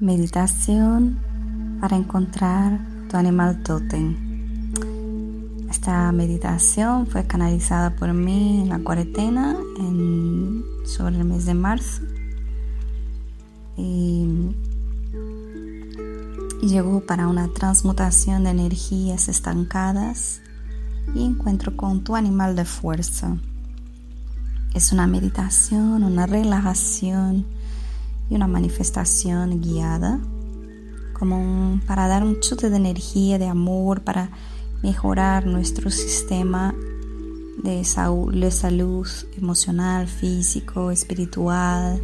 Meditación para encontrar tu animal totem. Esta meditación fue canalizada por mí en la cuarentena sobre el mes de marzo y llegó para una transmutación de energías estancadas y encuentro con tu animal de fuerza. Es una meditación, una relajación y una manifestación guiada, como para dar un chute de energía, de amor, para mejorar nuestro sistema de salud, de salud emocional, físico, espiritual,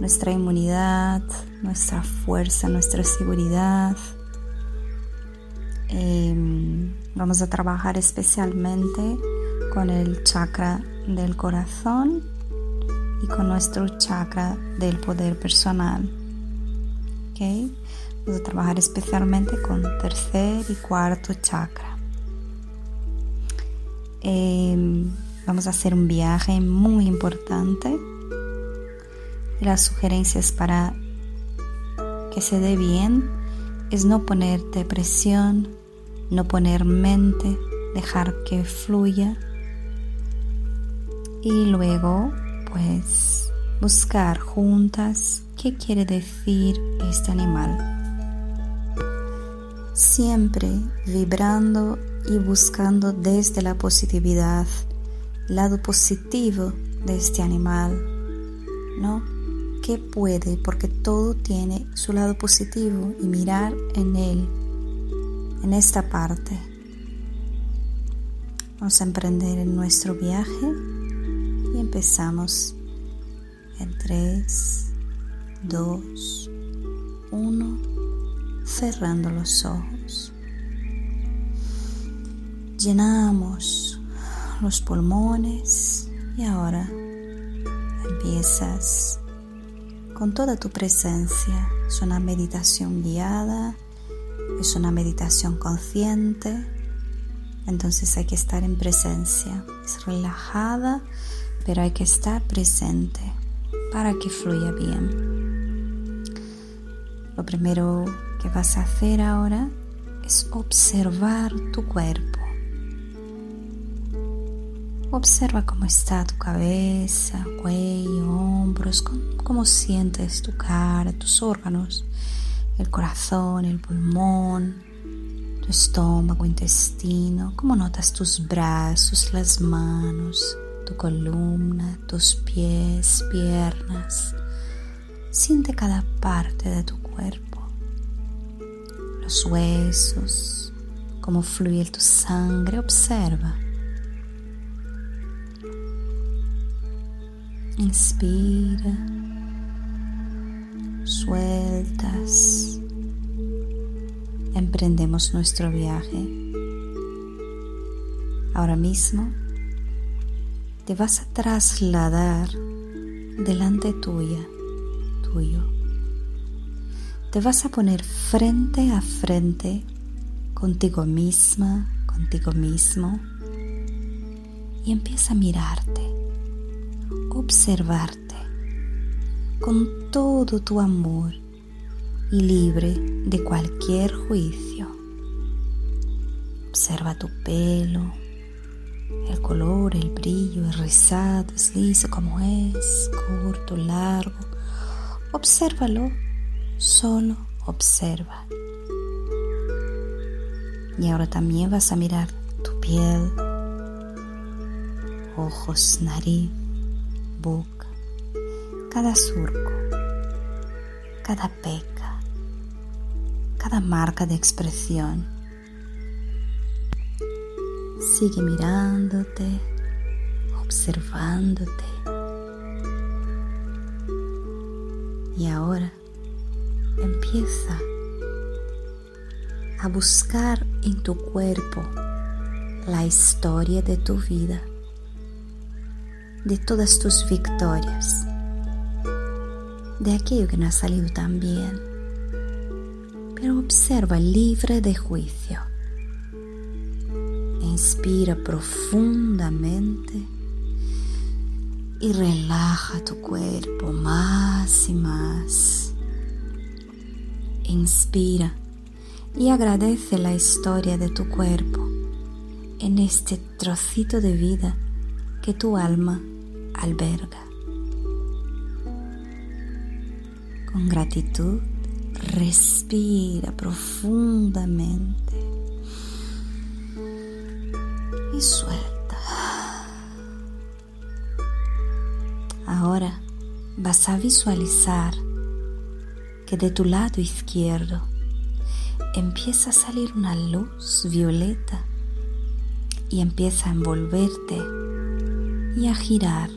nuestra inmunidad, nuestra fuerza, nuestra seguridad. Em, vamos a trabajar especialmente con el chakra del corazón y con nuestro chakra del poder personal. ¿Okay? Vamos a trabajar especialmente con tercer y cuarto chakra. Em, vamos a hacer un viaje muy importante. Las sugerencias para que se dé bien es no poner depresión, no poner mente, dejar que fluya y luego pues buscar juntas qué quiere decir este animal. Siempre vibrando y buscando desde la positividad, lado positivo de este animal, ¿no? ¿Qué puede? Porque todo tiene su lado positivo y mirar en él, en esta parte. Vamos a emprender en nuestro viaje y empezamos en 3, 2, 1, cerrando los ojos. Llenamos los pulmones y ahora empiezas con toda tu presencia. Es una meditación guiada, es una meditación consciente, entonces hay que estar en presencia. Es relajada pero hay que estar presente para que fluya bien. Lo primero que vas a hacer ahora es observar tu cuerpo. Observa cómo está tu cabeza, cuello, hombros, cómo, sientes tu cara, tus órganos, el corazón, el pulmón, tu estómago, intestino, cómo notas tus brazos, las manos, tu columna, tus pies, piernas. Siente cada parte de tu cuerpo, los huesos, cómo fluye tu sangre, observa. Inspira, sueltas, emprendemos nuestro viaje. Ahora mismo te vas a trasladar delante tuya, tuyo. Te vas a poner frente a frente contigo misma, contigo mismo y empieza a mirarte, observarte con todo tu amor y libre de cualquier juicio. Observa tu pelo, el color, el brillo, es rizado, es liso como es, corto, largo. Obsérvalo, solo observa. Y ahora también vas a mirar tu piel, ojos, nariz, boca, cada surco, cada peca, cada marca de expresión Sigue mirándote, observándote. Y ahora empieza a buscar en tu cuerpo la historia de tu vida, de todas tus victorias, de aquello que no ha salido tan bien. Pero observa libre de juicio Inspira profundamente y relaja tu cuerpo más y más. Inspira y agradece la historia de tu cuerpo en este trocito de vida que tu alma alberga. Con gratitud, respira profundamente suelta. Ahora vas a visualizar que de tu lado izquierdo empieza a salir una luz violeta y empieza a envolverte y a girar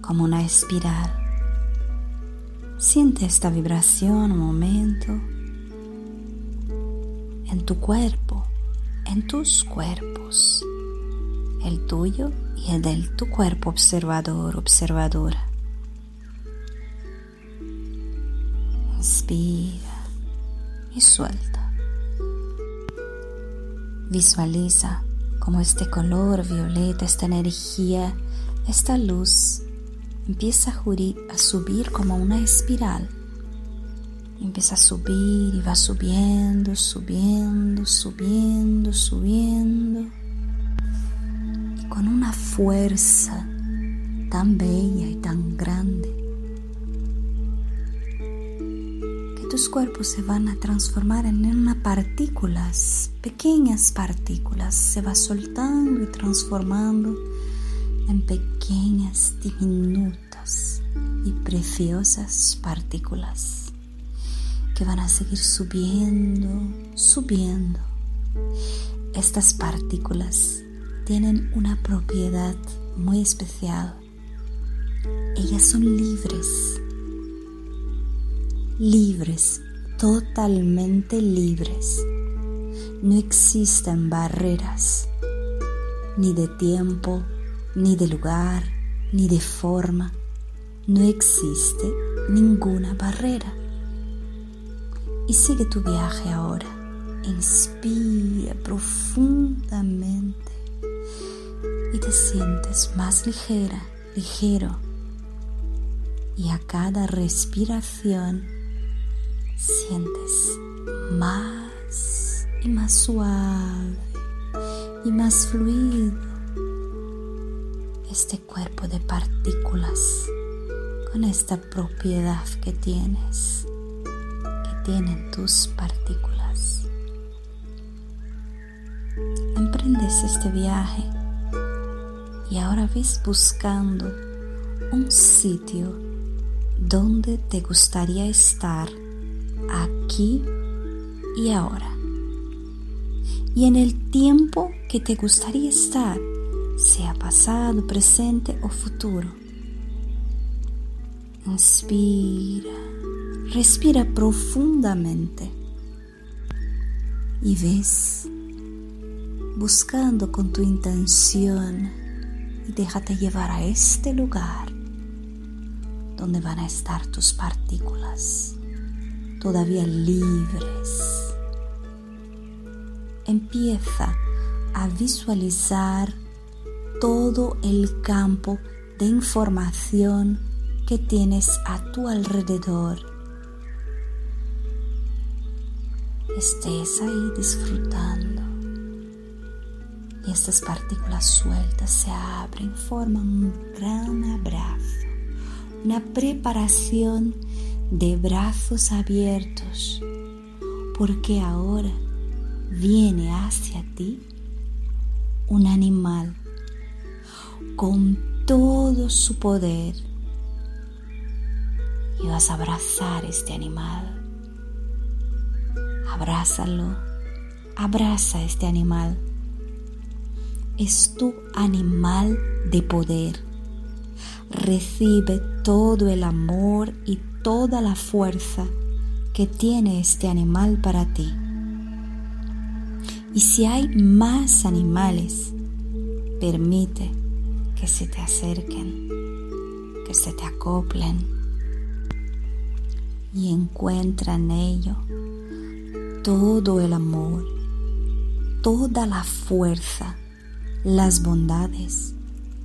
como una espiral. Siente esta vibración un momento en tu cuerpo, en tus cuerpos, el tuyo y el de tu cuerpo observador, observadora. Inspira y suelta. Visualiza como este color violeta, esta energía, esta luz empieza a, subir como una espiral. Empieza a subir y va subiendo, subiendo, subiendo, subiendo. Con una fuerza tan bella y tan grande tus cuerpos se van a transformar en unas partículas, pequeñas partículas, se va soltando y transformando en pequeñas, diminutas y preciosas partículas que van a seguir subiendo, subiendo. Estas partículas tienen una propiedad muy especial. Ellas son libres libres, totalmente libres. No existen barreras, ni de tiempo, ni de lugar, ni de forma. No existe ninguna barrera. Y sigue tu viaje ahora. Inspira profundamente y te sientes más ligera, ligero. Y a cada respiración sientes más y más suave y más fluido este cuerpo de partículas con esta propiedad que tienes, que tienen tus partículas. Emprendes este viaje y ahora ves buscando un sitio donde te gustaría estar aquí y ahora. Y en el tiempo que te gustaría estar, sea pasado, presente o futuro. Inspira, respira profundamente y ves buscando con tu intención y déjate llevar a este lugar donde van a estar tus partículas todavía libres. Empieza a visualizar todo el campo de información que tienes a tu alrededor. Estés ahí disfrutando. Estas partículas sueltas se abren, forman un gran abrazo, una preparación de brazos abiertos, porque ahora viene hacia ti un animal con todo su poder y vas a abrazar este animal. Abrázalo, abraza este animal. Es tu animal de poder. Recibe todo el amor y toda la fuerza que tiene este animal para ti. Y si hay más animales, permite que se te acerquen, que se te acoplen y encuentra en ello todo el amor, toda la fuerza, las bondades,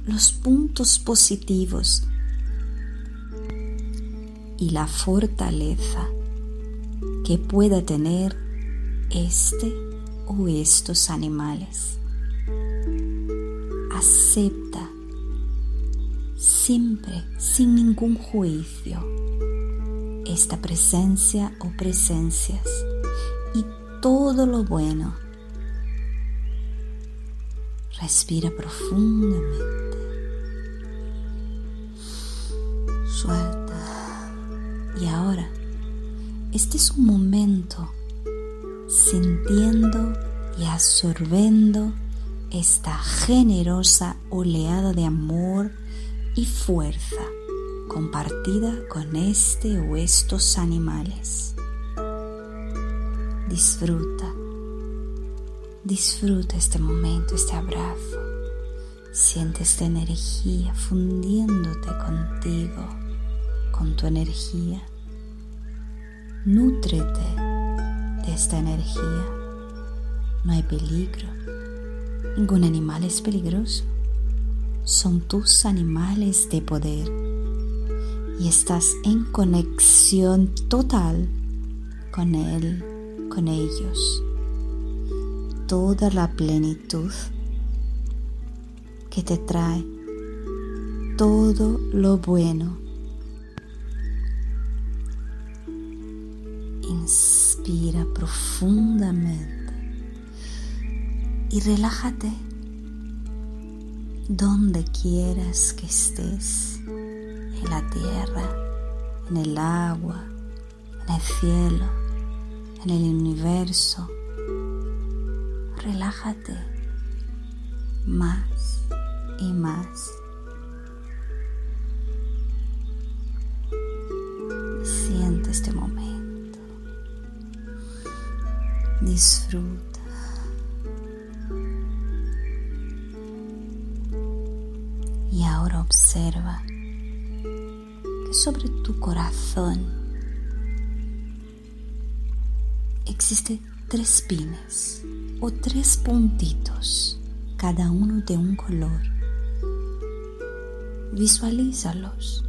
los puntos positivos y la fortaleza que pueda tener este o estos animales. Acepta siempre sin ningún juicio esta presencia o presencias y todo lo bueno. Respira profundamente. Suelta. Y ahora, este es un momento sintiendo y absorbiendo esta generosa oleada de amor y fuerza compartida con este o estos animales. Disfruta, disfruta este momento, este abrazo. Siente esta energía fundiéndote contigo, con tu energía. Nútrete de esta energía. No hay peligro. Ningún animal es peligroso. Son tus animales de poder y estás en conexión total con Él, con ellos. Toda la plenitud que te trae todo lo bueno. Inspira profundamente y relájate donde quieras que estés en la tierra, en el agua, en el cielo, en el universo. Relájate más y más. Siente este momento. Disfruta. Y ahora observa sobre tu corazón existe tres pines o tres puntitos, cada uno de un color. Visualízalos.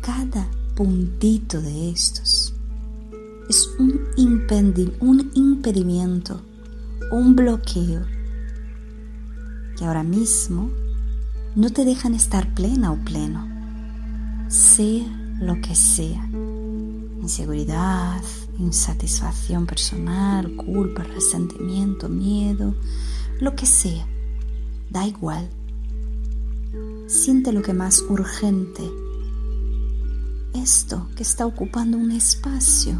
Cada puntito de estos es un, un impedimento, un bloqueo que ahora mismo no te dejan estar plena o pleno, sea lo que sea. Inseguridad, insatisfacción personal, culpa, resentimiento, miedo, lo que sea, da igual. Siente lo que más urgente. Esto que está ocupando un espacio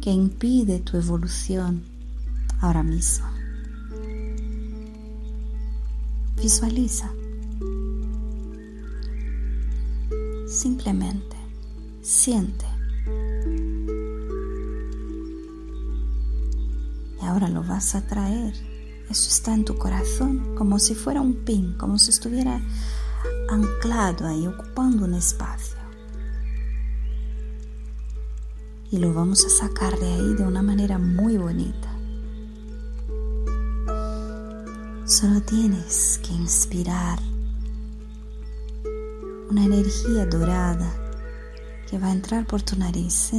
que impide tu evolución ahora mismo. Visualiza. Simplemente siente. Ahora lo vas a traer. Eso está en tu corazón como si fuera un pin, como si estuviera anclado ahí, ocupando un espacio. Y lo vamos a sacar de ahí de una manera muy bonita. Solo tienes que inspirar una energía dorada que va a entrar por tu nariz.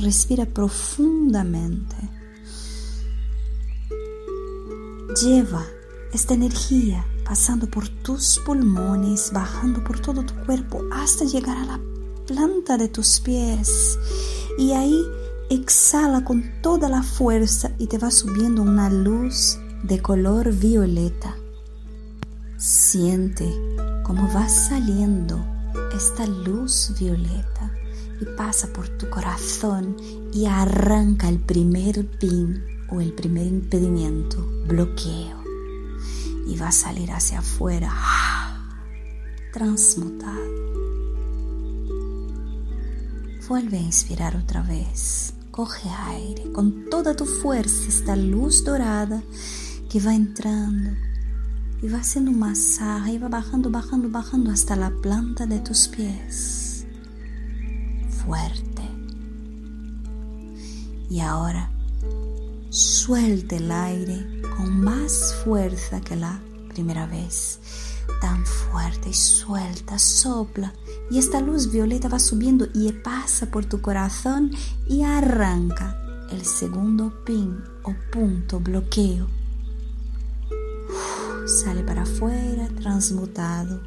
Respira profundamente. Lleva esta energía pasando por tus pulmones, bajando por todo tu cuerpo hasta llegar a la planta de tus pies. Y ahí exhala con toda la fuerza y te va subiendo una luz de color violeta. Siente cómo va saliendo esta luz violeta y pasa por tu corazón y arranca el primer pin o el primer impedimento, bloqueo, y va a salir hacia afuera, transmutado. Vuelve a inspirar otra vez. Coge aire con toda tu fuerza, esta luz dorada que va entrando y va haciendo un masaje y va bajando, bajando, bajando hasta la planta de tus pies. Fuerte. Y ahora suelte el aire con más fuerza que la primera vez. Tan fuerte y suelta, sopla Y esta luz violeta va subiendo y pasa por tu corazón y arranca el segundo pin o punto bloqueo. sale para afuera transmutado.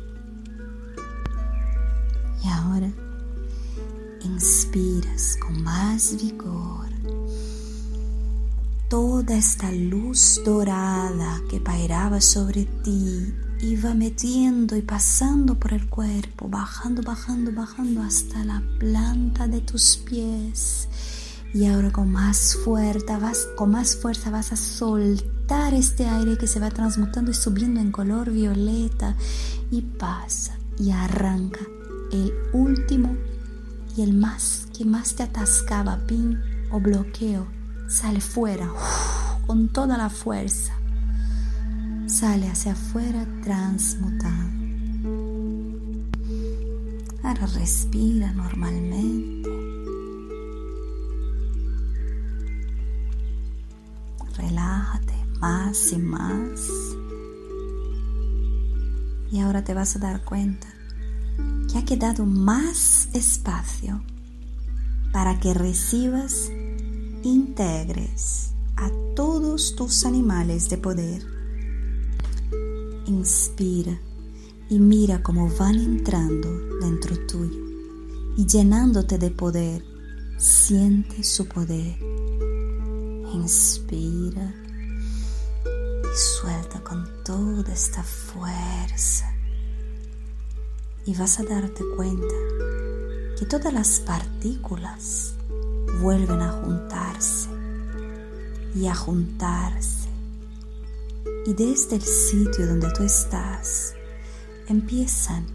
Y ahora inspiras con más vigor toda esta luz dorada que pairaba sobre ti iba metiendo y pasando por el cuerpo, bajando, bajando, bajando hasta la planta de tus pies. Y ahora con más fuerza vas, con más fuerza vas a soltar este aire que se va transmutando y subiendo en color violeta y pasa y arranca el último y el más que más te atascaba pin o bloqueo sale fuera con toda la fuerza sale hacia afuera transmutado. Ahora respira normalmente. Relájate más y más. Y ahora te vas a dar cuenta que ha quedado más espacio para que recibas, integres a todos tus animales de poder inspira y mira cómo van entrando dentro tuyo y llenándote de poder. Siente su poder. Inspira y suelta con toda esta fuerza. Y vas a darte cuenta que todas las partículas vuelven a juntarse y a juntarse y desde el sitio donde tú estás empiezan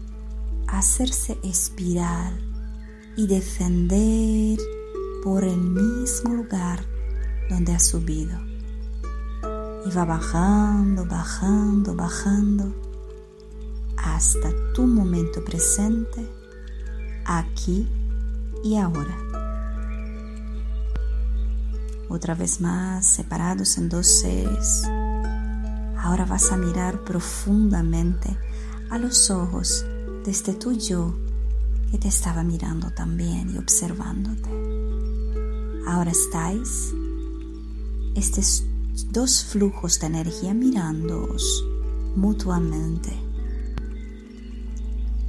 a hacerse espiral y descender por el mismo lugar donde has subido. Y va bajando, bajando, bajando hasta tu momento presente, aquí y ahora. Otra vez más, separados en dos seres Ahora vas a mirar profundamente a los ojos de este tu yo que te estaba mirando también y observándote. Ahora estáis estos dos flujos de energía mirándoos mutuamente.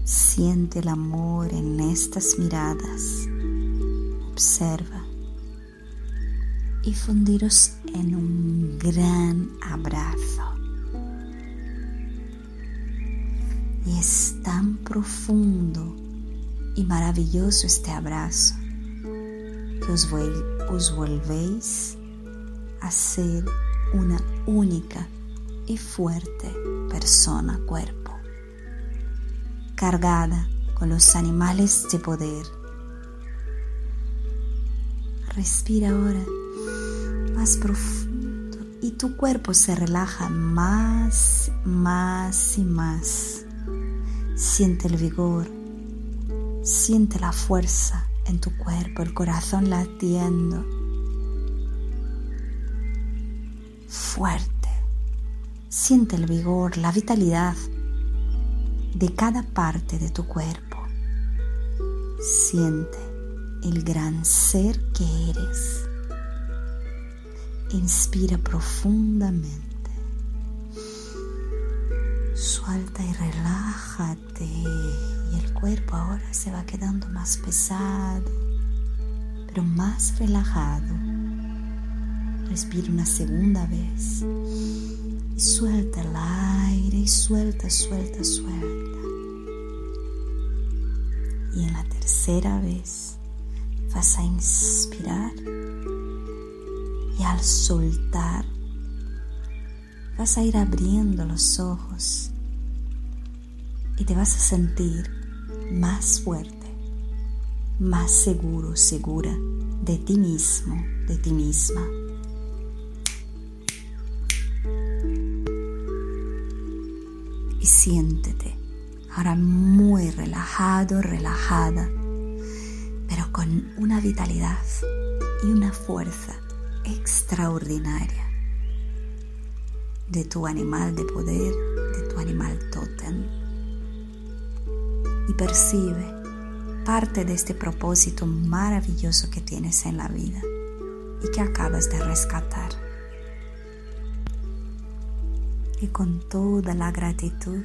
Siente el amor en estas miradas. Observa y fundiros en un gran abrazo. Y es tan profundo y maravilloso este abrazo que os, volvéis a ser una única y fuerte persona cuerpo, cargada con los animales de poder. Respira ahora más profundo y tu cuerpo se relaja más, más y más. Siente el vigor, siente la fuerza en tu cuerpo, el corazón latiendo. Fuerte. Siente el vigor, la vitalidad de cada parte de tu cuerpo. Siente el gran ser que eres. Inspira profundamente. Suelta y relájate. Y el cuerpo ahora se va quedando más pesado, pero más relajado. Respira una segunda vez. Y suelta el aire y suelta, suelta, suelta. Y en la tercera vez vas a inspirar y al soltar vas a ir abriendo los ojos y te vas a sentir más fuerte, más seguro, segura de ti mismo, de ti misma. Y siéntete ahora muy relajado, relajada, pero con una vitalidad y una fuerza extraordinaria de tu animal de poder, de tu animal totem. Y percibe parte de este propósito maravilloso que tienes en la vida y que acabas de rescatar. Y con toda la gratitud,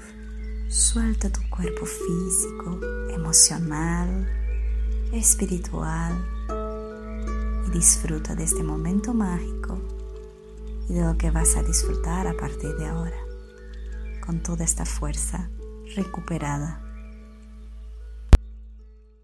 suelta tu cuerpo físico, emocional, espiritual disfruta de este momento mágico y de lo que vas a disfrutar a partir de ahora, con toda esta fuerza recuperada